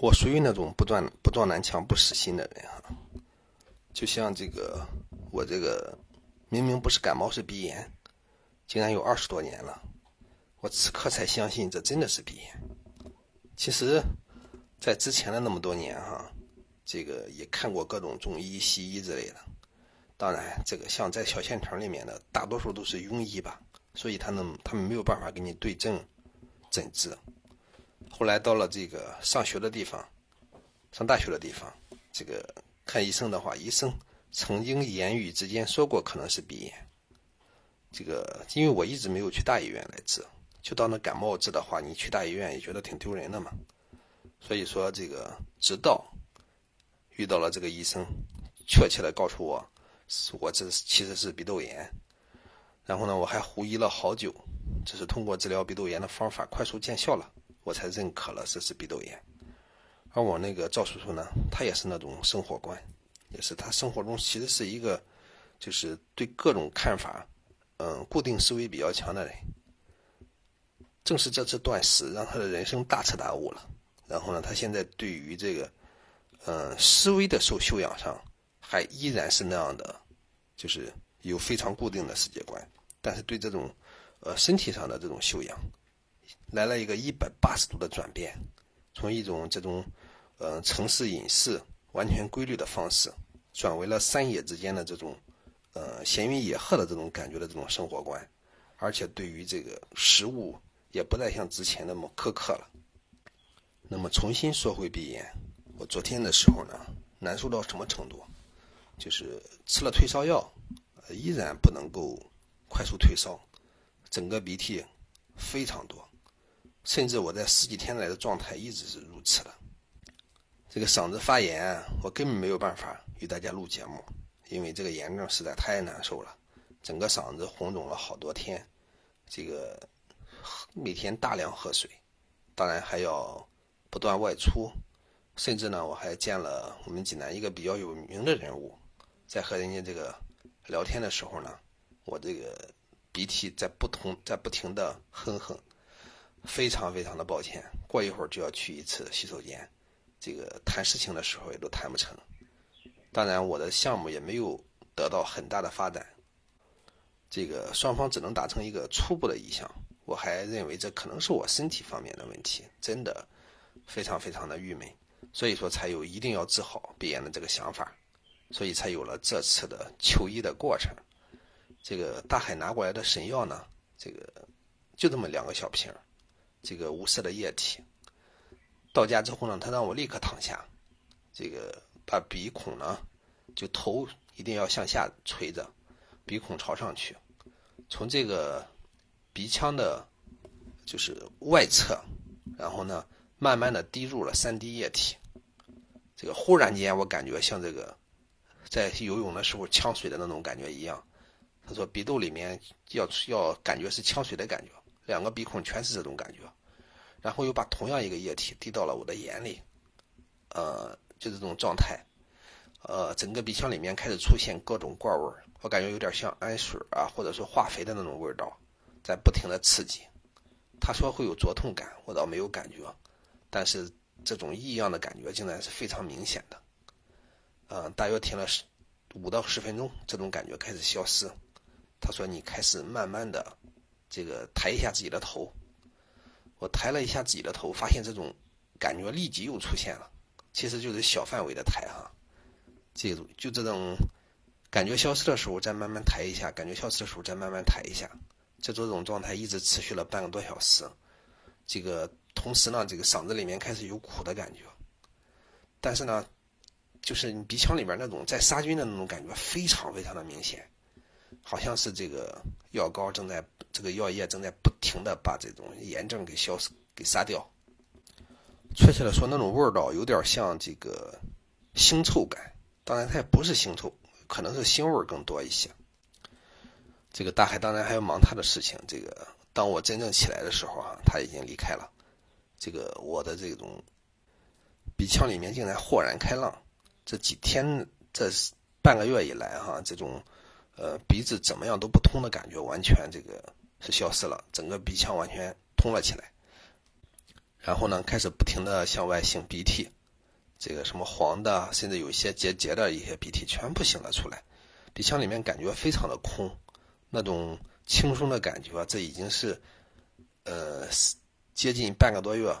我属于那种不撞不撞南墙不死心的人啊，就像这个我这个明明不是感冒是鼻炎，竟然有二十多年了，我此刻才相信这真的是鼻炎。其实，在之前的那么多年哈，这个也看过各种中医、西医之类的，当然这个像在小县城里面的大多数都是庸医吧，所以他们他们没有办法给你对症诊治。后来到了这个上学的地方，上大学的地方，这个看医生的话，医生曾经言语之间说过可能是鼻炎。这个因为我一直没有去大医院来治，就当那感冒治的话，你去大医院也觉得挺丢人的嘛。所以说这个直到遇到了这个医生，确切的告诉我，我这其实是鼻窦炎。然后呢，我还狐疑了好久，只是通过治疗鼻窦炎的方法快速见效了。我才认可了这是鼻窦炎，而我那个赵叔叔呢，他也是那种生活观，也是他生活中其实是一个，就是对各种看法，嗯，固定思维比较强的人。正是这次断食，让他的人生大彻大悟了。然后呢，他现在对于这个，嗯，思维的受修养上，还依然是那样的，就是有非常固定的世界观。但是对这种，呃，身体上的这种修养。来了一个一百八十度的转变，从一种这种，呃，城市隐士完全规律的方式，转为了山野之间的这种，呃，闲云野鹤的这种感觉的这种生活观，而且对于这个食物也不再像之前那么苛刻了。那么重新说回鼻炎，我昨天的时候呢，难受到什么程度？就是吃了退烧药，依然不能够快速退烧，整个鼻涕非常多。甚至我在十几天来的状态一直是如此的，这个嗓子发炎，我根本没有办法与大家录节目，因为这个炎症实在太难受了，整个嗓子红肿了好多天，这个每天大量喝水，当然还要不断外出，甚至呢我还见了我们济南一个比较有名的人物，在和人家这个聊天的时候呢，我这个鼻涕在不同在不停的哼哼。非常非常的抱歉，过一会儿就要去一次洗手间，这个谈事情的时候也都谈不成。当然，我的项目也没有得到很大的发展，这个双方只能达成一个初步的意向。我还认为这可能是我身体方面的问题，真的非常非常的郁闷，所以说才有一定要治好鼻炎的这个想法，所以才有了这次的求医的过程。这个大海拿过来的神药呢，这个就这么两个小瓶儿。这个无色的液体，到家之后呢，他让我立刻躺下，这个把鼻孔呢，就头一定要向下垂着，鼻孔朝上去，从这个鼻腔的，就是外侧，然后呢，慢慢的滴入了三滴液体，这个忽然间我感觉像这个在游泳的时候呛水的那种感觉一样，他说鼻窦里面要要感觉是呛水的感觉。两个鼻孔全是这种感觉，然后又把同样一个液体滴到了我的眼里，呃，就这种状态，呃，整个鼻腔里面开始出现各种怪味儿，我感觉有点像氨水啊，或者说化肥的那种味道，在不停的刺激。他说会有灼痛感，我倒没有感觉，但是这种异样的感觉竟然是非常明显的，嗯，大约停了十五到十分钟，这种感觉开始消失。他说你开始慢慢的。这个抬一下自己的头，我抬了一下自己的头，发现这种感觉立即又出现了。其实就是小范围的抬哈，这种就这种感觉消失的时候再慢慢抬一下，感觉消失的时候再慢慢抬一下，这这种状态一直持续了半个多小时。这个同时呢，这个嗓子里面开始有苦的感觉，但是呢，就是你鼻腔里边那种在杀菌的那种感觉非常非常的明显。好像是这个药膏正在，这个药液正在不停的把这种炎症给消失、给杀掉。确切的说，那种味道有点像这个腥臭感，当然它也不是腥臭，可能是腥味更多一些。这个大海当然还要忙他的事情。这个当我真正起来的时候啊，他已经离开了。这个我的这种鼻腔里面竟然豁然开朗。这几天这半个月以来哈，这种。呃，鼻子怎么样都不通的感觉，完全这个是消失了，整个鼻腔完全通了起来。然后呢，开始不停的向外擤鼻涕，这个什么黄的，甚至有一些结节的一些鼻涕全部擤了出来，鼻腔里面感觉非常的空，那种轻松的感觉，这已经是呃接近半个多月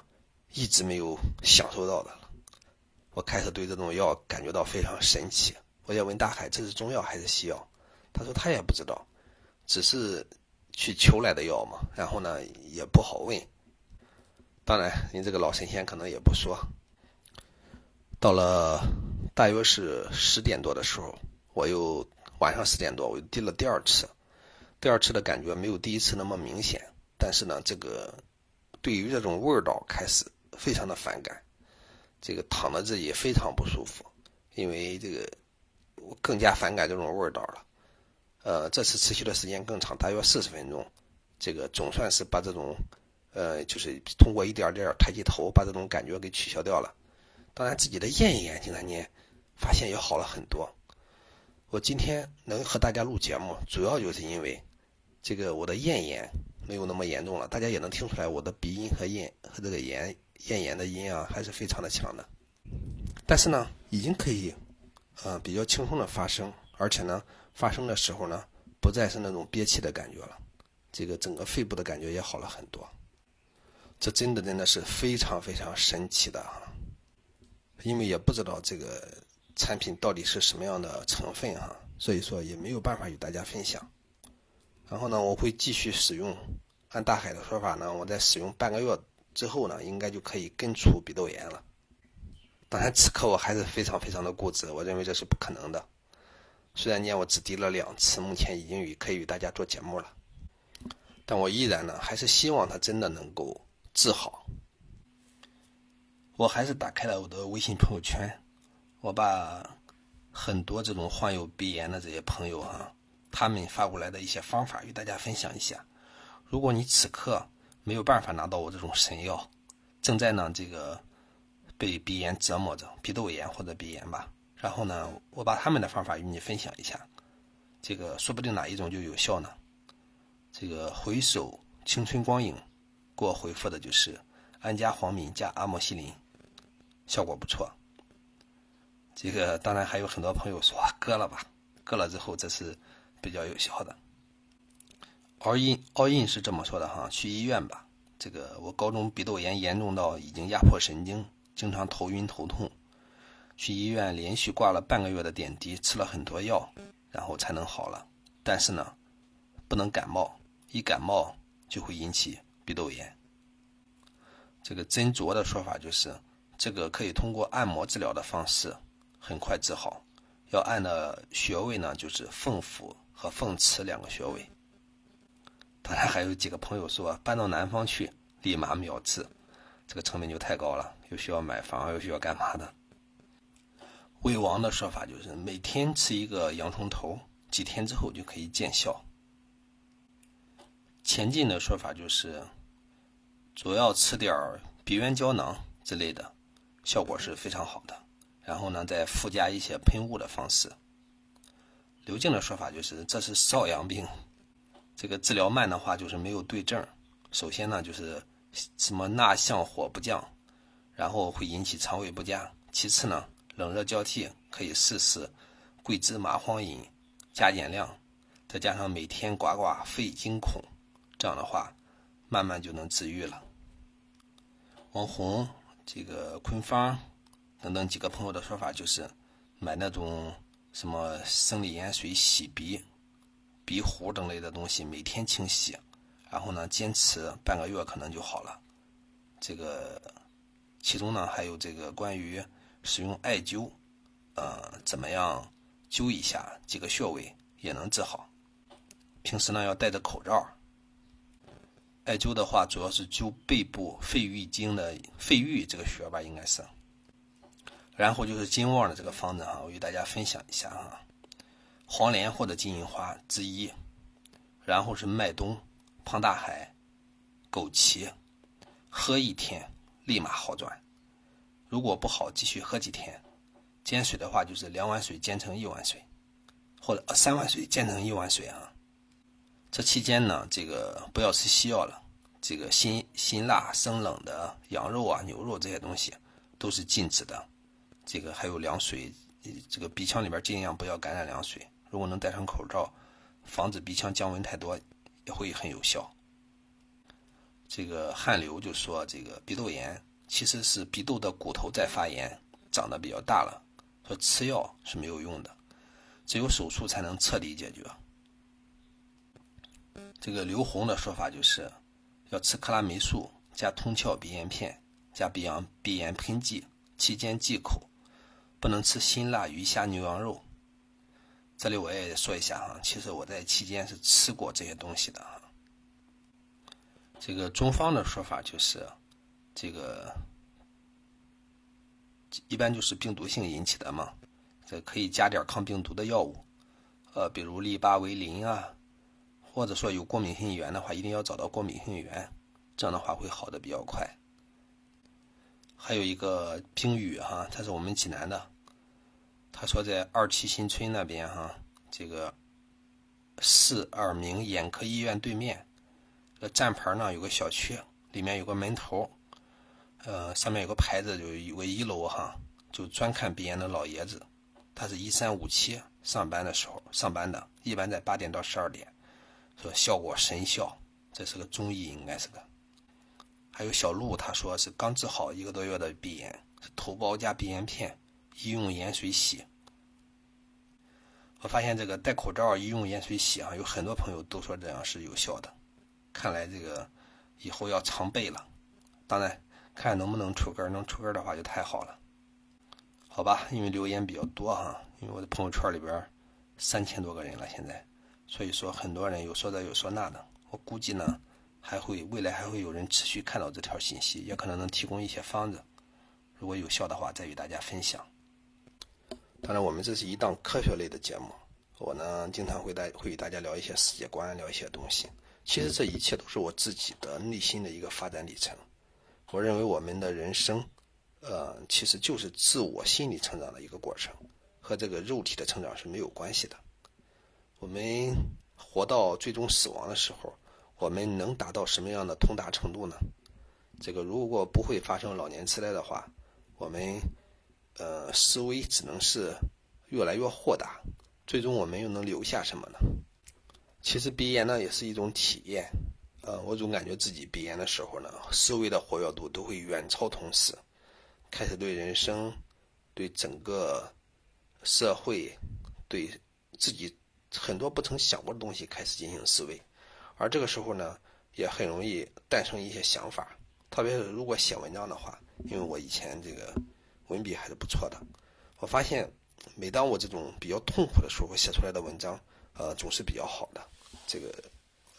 一直没有享受到的了。我开始对这种药感觉到非常神奇，我也问大海这是中药还是西药，他说他也不知道，只是去求来的药嘛，然后呢也不好问。当然，您这个老神仙可能也不说。到了大约是十点多的时候，我又晚上十点多，我又滴了第二次。第二次的感觉没有第一次那么明显，但是呢，这个对于这种味道开始非常的反感，这个躺在这里非常不舒服，因为这个我更加反感这种味道了。呃，这次持续的时间更长，大约四十分钟，这个总算是把这种。呃，就是通过一点点抬起头，把这种感觉给取消掉了。当然，自己的咽炎经常念，发现也好了很多。我今天能和大家录节目，主要就是因为这个我的咽炎没有那么严重了。大家也能听出来，我的鼻音和咽和这个咽咽炎的音啊，还是非常的强的。但是呢，已经可以呃比较轻松的发声，而且呢，发生的时候呢，不再是那种憋气的感觉了。这个整个肺部的感觉也好了很多。这真的真的是非常非常神奇的哈，因为也不知道这个产品到底是什么样的成分哈，所以说也没有办法与大家分享。然后呢，我会继续使用，按大海的说法呢，我在使用半个月之后呢，应该就可以根除鼻窦炎了。当然，此刻我还是非常非常的固执，我认为这是不可能的。虽然呢，我只滴了两次，目前已经与可以与大家做节目了，但我依然呢，还是希望它真的能够。治好，我还是打开了我的微信朋友圈，我把很多这种患有鼻炎的这些朋友啊，他们发过来的一些方法与大家分享一下。如果你此刻没有办法拿到我这种神药，正在呢这个被鼻炎折磨着，鼻窦炎或者鼻炎吧，然后呢，我把他们的方法与你分享一下，这个说不定哪一种就有效呢。这个回首青春光影。给我回复的就是安佳黄敏加阿莫西林，效果不错。这个当然还有很多朋友说割了吧，割了之后这是比较有效的。all in all in 是这么说的哈，去医院吧。这个我高中鼻窦炎严重到已经压迫神经，经常头晕头痛，去医院连续挂了半个月的点滴，吃了很多药，然后才能好了。但是呢，不能感冒，一感冒就会引起。鼻窦炎，这个斟酌的说法就是，这个可以通过按摩治疗的方式很快治好。要按的穴位呢，就是凤府和凤池两个穴位。当然还有几个朋友说搬到南方去立马秒治，这个成本就太高了，又需要买房，又需要干嘛的。魏王的说法就是每天吃一个洋葱头，几天之后就可以见效。前进的说法就是。主要吃点儿鼻渊胶囊之类的，效果是非常好的。然后呢，再附加一些喷雾的方式。刘静的说法就是，这是少阳病，这个治疗慢的话就是没有对症。首先呢，就是什么纳相火不降，然后会引起肠胃不佳。其次呢，冷热交替，可以试试桂枝麻黄饮，加减量，再加上每天刮刮肺经孔，这样的话，慢慢就能治愈了。王红、这个坤芳等等几个朋友的说法就是，买那种什么生理盐水洗鼻、鼻壶等类的东西，每天清洗，然后呢坚持半个月可能就好了。这个其中呢还有这个关于使用艾灸，呃，怎么样灸一下几个穴位也能治好。平时呢要戴着口罩。艾灸的话，主要是灸背部肺俞经的肺俞这个穴吧，应该是。然后就是金旺的这个方子哈，我与大家分享一下哈。黄连或者金银花之一，然后是麦冬、胖大海、枸杞，喝一天立马好转。如果不好，继续喝几天。煎水的话，就是两碗水煎成一碗水，或者三碗水煎成一碗水啊。这期间呢，这个不要吃西药了。这个辛辛辣生冷的羊肉啊、牛肉这些东西都是禁止的。这个还有凉水，这个鼻腔里边尽量不要感染凉水。如果能戴上口罩，防止鼻腔降温太多，也会很有效。这个汗流就说，这个鼻窦炎其实是鼻窦的骨头在发炎，长得比较大了，说吃药是没有用的，只有手术才能彻底解决。这个刘红的说法就是，要吃克拉霉素加通窍鼻炎片加鼻炎鼻炎喷剂，期间忌口，不能吃辛辣鱼虾牛羊肉。这里我也说一下哈，其实我在期间是吃过这些东西的哈。这个中方的说法就是，这个一般就是病毒性引起的嘛，这可以加点抗病毒的药物，呃，比如利巴韦林啊。或者说有过敏性源的话，一定要找到过敏性源，这样的话会好的比较快。还有一个冰雨哈，他是我们济南的，他说在二七新村那边哈，这个市耳鸣眼科医院对面，这站牌呢有个小区，里面有个门头，呃，上面有个牌子，就有个一楼哈，就专看鼻炎的老爷子，他是一三五七上班的时候上班的，一般在八点到十二点。说效果神效，这是个中医，应该是个。还有小陆，他说是刚治好一个多月的鼻炎，是头孢加鼻炎片，医用盐水洗。我发现这个戴口罩医用盐水洗啊，有很多朋友都说这样是有效的。看来这个以后要常备了。当然，看能不能出根能出根的话就太好了。好吧，因为留言比较多哈，因为我的朋友圈里边三千多个人了，现在。所以说，很多人有说这有说那的，我估计呢，还会未来还会有人持续看到这条信息，也可能能提供一些方子，如果有效的话，再与大家分享。当然，我们这是一档科学类的节目，我呢经常会带会与大家聊一些世界观，聊一些东西。其实这一切都是我自己的内心的一个发展历程。我认为我们的人生，呃，其实就是自我心理成长的一个过程，和这个肉体的成长是没有关系的。我们活到最终死亡的时候，我们能达到什么样的通达程度呢？这个如果不会发生老年痴呆的话，我们呃思维只能是越来越豁达。最终我们又能留下什么呢？其实鼻炎呢也是一种体验。呃，我总感觉自己鼻炎的时候呢，思维的活跃度都会远超同事，开始对人生、对整个社会、对自己。很多不曾想过的东西开始进行思维，而这个时候呢，也很容易诞生一些想法。特别是如果写文章的话，因为我以前这个文笔还是不错的，我发现每当我这种比较痛苦的时候，我写出来的文章，呃，总是比较好的。这个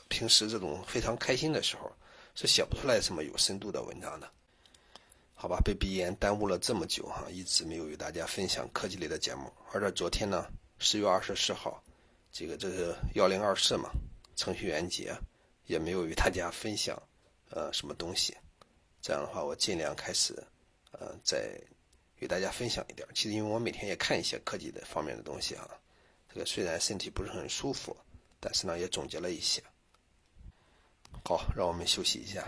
平时这种非常开心的时候，是写不出来什么有深度的文章的。好吧，被鼻炎耽误了这么久哈，一直没有与大家分享科技类的节目。而在昨天呢，十月二十四号。这个这是幺零二四嘛，程序员节，也没有与大家分享，呃，什么东西。这样的话，我尽量开始，呃，再与大家分享一点。其实，因为我每天也看一些科技的方面的东西啊，这个虽然身体不是很舒服，但是呢，也总结了一些。好，让我们休息一下。